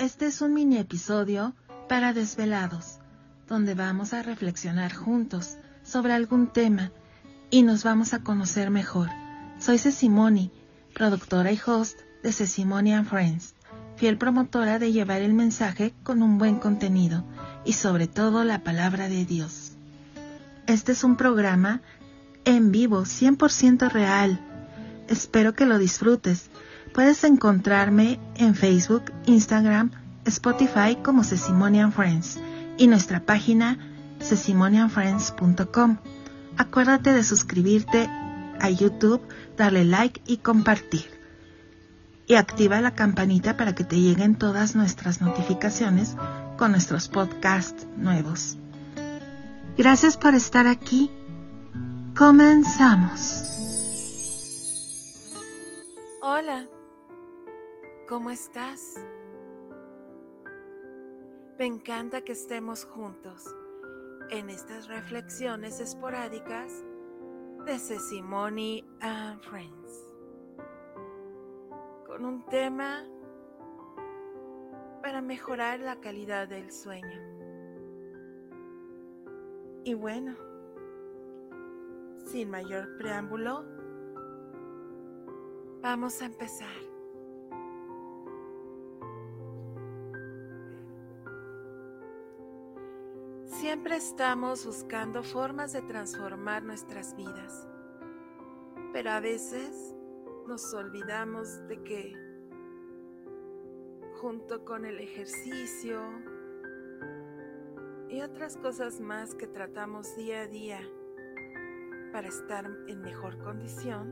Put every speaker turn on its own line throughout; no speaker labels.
Este es un mini episodio para desvelados, donde vamos a reflexionar juntos sobre algún tema y nos vamos a conocer mejor. Soy Cecimoni, productora y host de Cecimoni and Friends, fiel promotora de llevar el mensaje con un buen contenido y sobre todo la palabra de Dios. Este es un programa en vivo, 100% real. Espero que lo disfrutes. Puedes encontrarme en Facebook, Instagram, Spotify como Cecimonian Friends y nuestra página cecimonianfriends.com. Acuérdate de suscribirte a YouTube, darle like y compartir. Y activa la campanita para que te lleguen todas nuestras notificaciones con nuestros podcasts nuevos. Gracias por estar aquí. Comenzamos.
Hola, ¿cómo estás? Me encanta que estemos juntos en estas reflexiones esporádicas de Sesimony and Friends con un tema para mejorar la calidad del sueño. Y bueno, sin mayor preámbulo, vamos a empezar. Siempre estamos buscando formas de transformar nuestras vidas, pero a veces nos olvidamos de que junto con el ejercicio y otras cosas más que tratamos día a día para estar en mejor condición,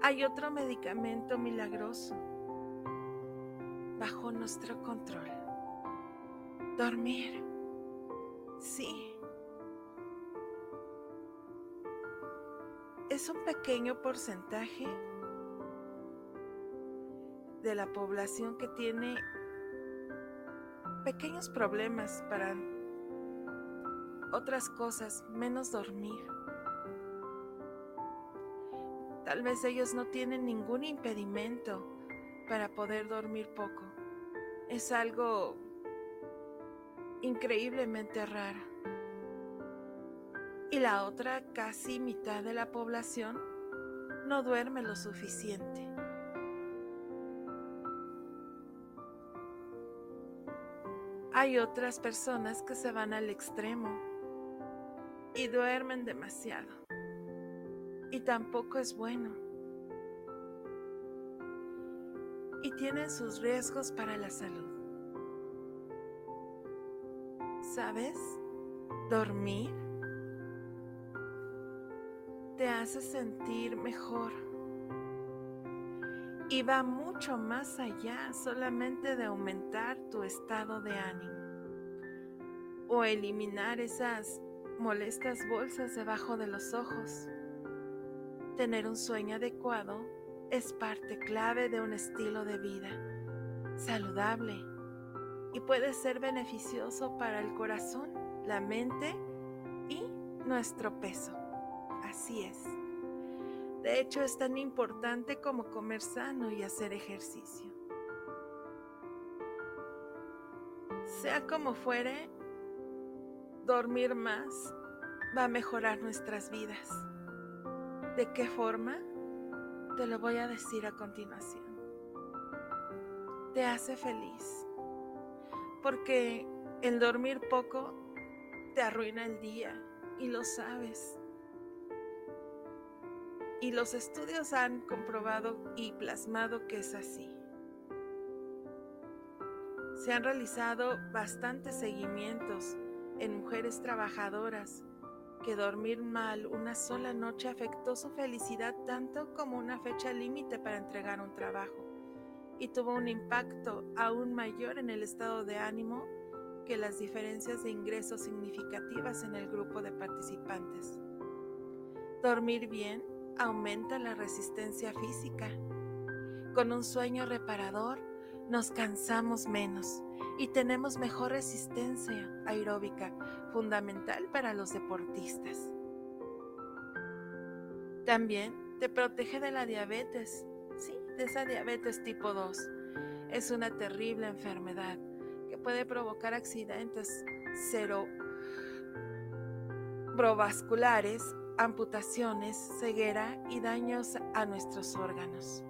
hay otro medicamento milagroso bajo nuestro control. Dormir. Sí. Es un pequeño porcentaje de la población que tiene pequeños problemas para otras cosas, menos dormir. Tal vez ellos no tienen ningún impedimento para poder dormir poco. Es algo increíblemente rara. Y la otra, casi mitad de la población, no duerme lo suficiente. Hay otras personas que se van al extremo y duermen demasiado. Y tampoco es bueno. Y tienen sus riesgos para la salud. ¿Sabes? Dormir te hace sentir mejor. Y va mucho más allá solamente de aumentar tu estado de ánimo o eliminar esas molestas bolsas debajo de los ojos. Tener un sueño adecuado es parte clave de un estilo de vida saludable y puede ser beneficioso para el corazón, la mente y nuestro peso. Así es. De hecho, es tan importante como comer sano y hacer ejercicio. Sea como fuere, dormir más va a mejorar nuestras vidas. ¿De qué forma? Te lo voy a decir a continuación. Te hace feliz porque el dormir poco te arruina el día y lo sabes. Y los estudios han comprobado y plasmado que es así. Se han realizado bastantes seguimientos en mujeres trabajadoras que dormir mal una sola noche afectó su felicidad tanto como una fecha límite para entregar un trabajo y tuvo un impacto aún mayor en el estado de ánimo que las diferencias de ingresos significativas en el grupo de participantes. Dormir bien aumenta la resistencia física. Con un sueño reparador nos cansamos menos y tenemos mejor resistencia aeróbica, fundamental para los deportistas. También te protege de la diabetes, esa diabetes tipo 2. es una terrible enfermedad que puede provocar accidentes cerebrovasculares, amputaciones, ceguera y daños a nuestros órganos.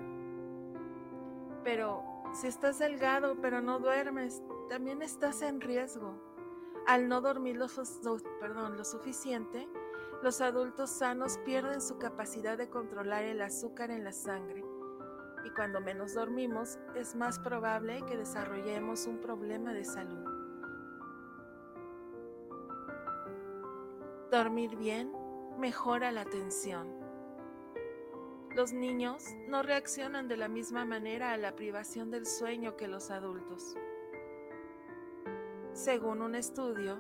Pero si estás delgado pero no duermes, también estás en riesgo. Al no dormir lo, perdón, lo suficiente, los adultos sanos pierden su capacidad de controlar el azúcar en la sangre y cuando menos dormimos es más probable que desarrollemos un problema de salud. Dormir bien mejora la atención. Los niños no reaccionan de la misma manera a la privación del sueño que los adultos. Según un estudio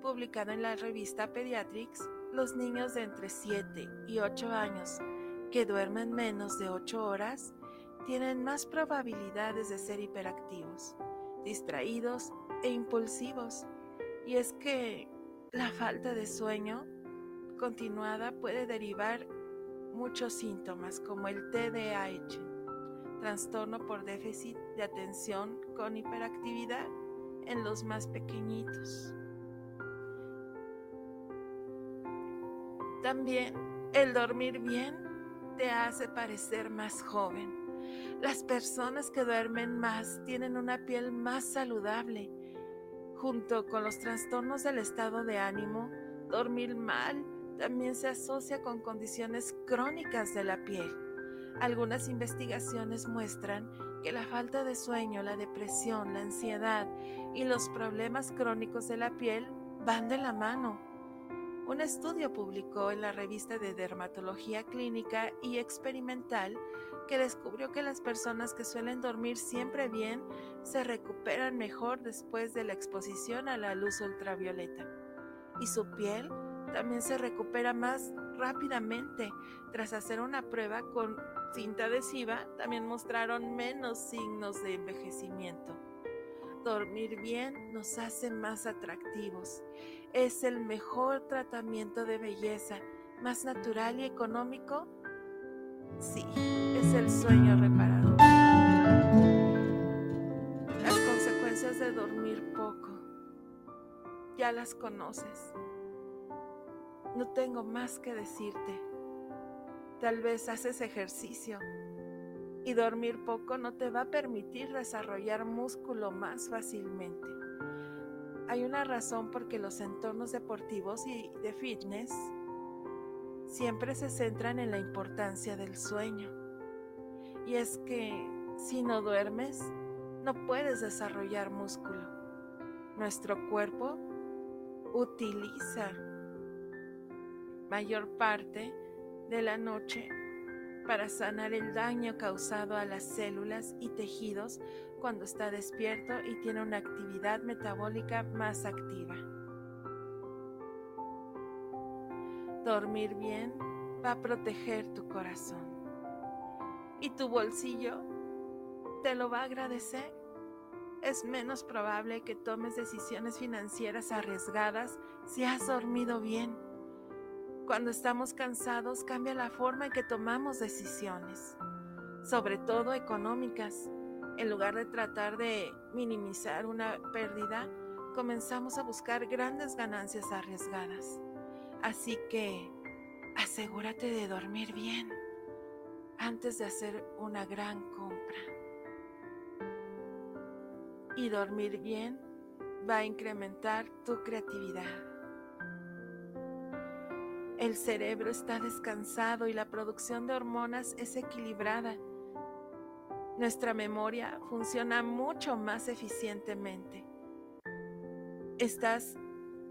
publicado en la revista Pediatrics, los niños de entre 7 y 8 años que duermen menos de 8 horas tienen más probabilidades de ser hiperactivos, distraídos e impulsivos. Y es que la falta de sueño continuada puede derivar muchos síntomas como el TDAH, trastorno por déficit de atención con hiperactividad en los más pequeñitos. También el dormir bien te hace parecer más joven. Las personas que duermen más tienen una piel más saludable. Junto con los trastornos del estado de ánimo, dormir mal también se asocia con condiciones crónicas de la piel. Algunas investigaciones muestran que la falta de sueño, la depresión, la ansiedad y los problemas crónicos de la piel van de la mano. Un estudio publicó en la revista de Dermatología Clínica y Experimental que descubrió que las personas que suelen dormir siempre bien se recuperan mejor después de la exposición a la luz ultravioleta. Y su piel también se recupera más rápidamente. Tras hacer una prueba con cinta adhesiva, también mostraron menos signos de envejecimiento. Dormir bien nos hace más atractivos es el mejor tratamiento de belleza, más natural y económico? Sí, es el sueño reparador. Las consecuencias de dormir poco, ya las conoces. No tengo más que decirte. Tal vez haces ejercicio y dormir poco no te va a permitir desarrollar músculo más fácilmente hay una razón porque los entornos deportivos y de fitness siempre se centran en la importancia del sueño. Y es que si no duermes, no puedes desarrollar músculo. Nuestro cuerpo utiliza mayor parte de la noche para sanar el daño causado a las células y tejidos cuando está despierto y tiene una actividad metabólica más activa. Dormir bien va a proteger tu corazón y tu bolsillo te lo va a agradecer. Es menos probable que tomes decisiones financieras arriesgadas si has dormido bien. Cuando estamos cansados cambia la forma en que tomamos decisiones, sobre todo económicas en lugar de tratar de minimizar una pérdida, comenzamos a buscar grandes ganancias arriesgadas. Así que asegúrate de dormir bien antes de hacer una gran compra. Y dormir bien va a incrementar tu creatividad. El cerebro está descansado y la producción de hormonas es equilibrada nuestra memoria funciona mucho más eficientemente. Estas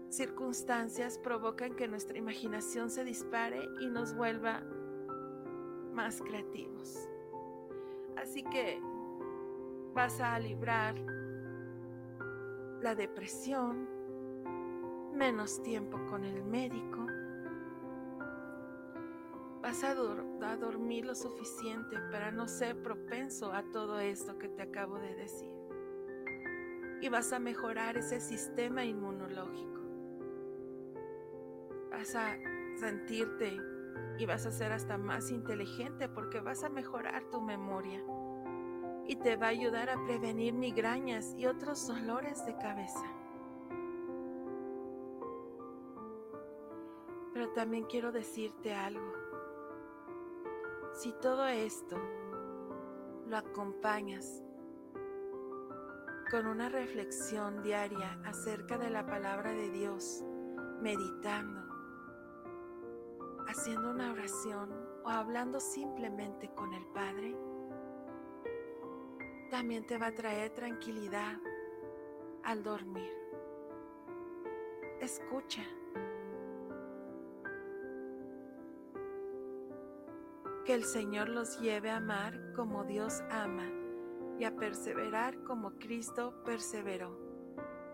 circunstancias provocan que nuestra imaginación se dispare y nos vuelva más creativos. Así que vas a librar la depresión, menos tiempo con el médico, vas a, dormir lo suficiente para no ser propenso a todo esto que te acabo de decir. Y vas a mejorar ese sistema inmunológico. Vas a sentirte y vas a ser hasta más inteligente porque vas a mejorar tu memoria. y te va a ayudar a prevenir migrañas y otros dolores de cabeza. Pero también quiero decirte algo. Si todo esto lo acompañas con una reflexión diaria acerca de la palabra de Dios, meditando, haciendo una oración o hablando simplemente con el Padre, también te va a traer tranquilidad al dormir. Escucha. Que el Señor los lleve a amar como Dios ama y a perseverar como Cristo perseveró.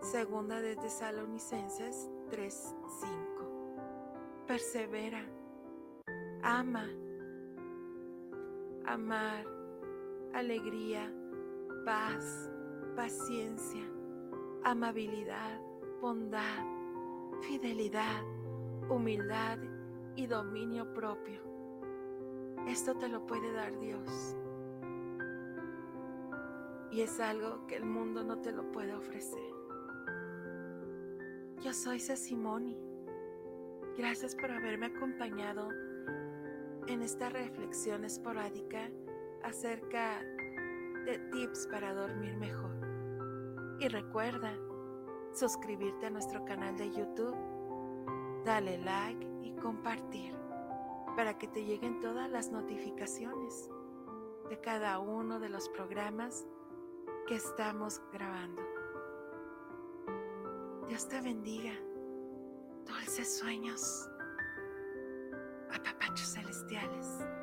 Segunda de Tesalonicenses 3:5. Persevera. Ama. Amar. Alegría. Paz. Paciencia. Amabilidad. Bondad. Fidelidad. Humildad y dominio propio. Esto te lo puede dar Dios y es algo que el mundo no te lo puede ofrecer. Yo soy Sesimoni. Gracias por haberme acompañado en esta reflexión esporádica acerca de tips para dormir mejor. Y recuerda suscribirte a nuestro canal de YouTube, dale like y compartir para que te lleguen todas las notificaciones de cada uno de los programas que estamos grabando. Dios te bendiga. Dulces sueños. Apapachos celestiales.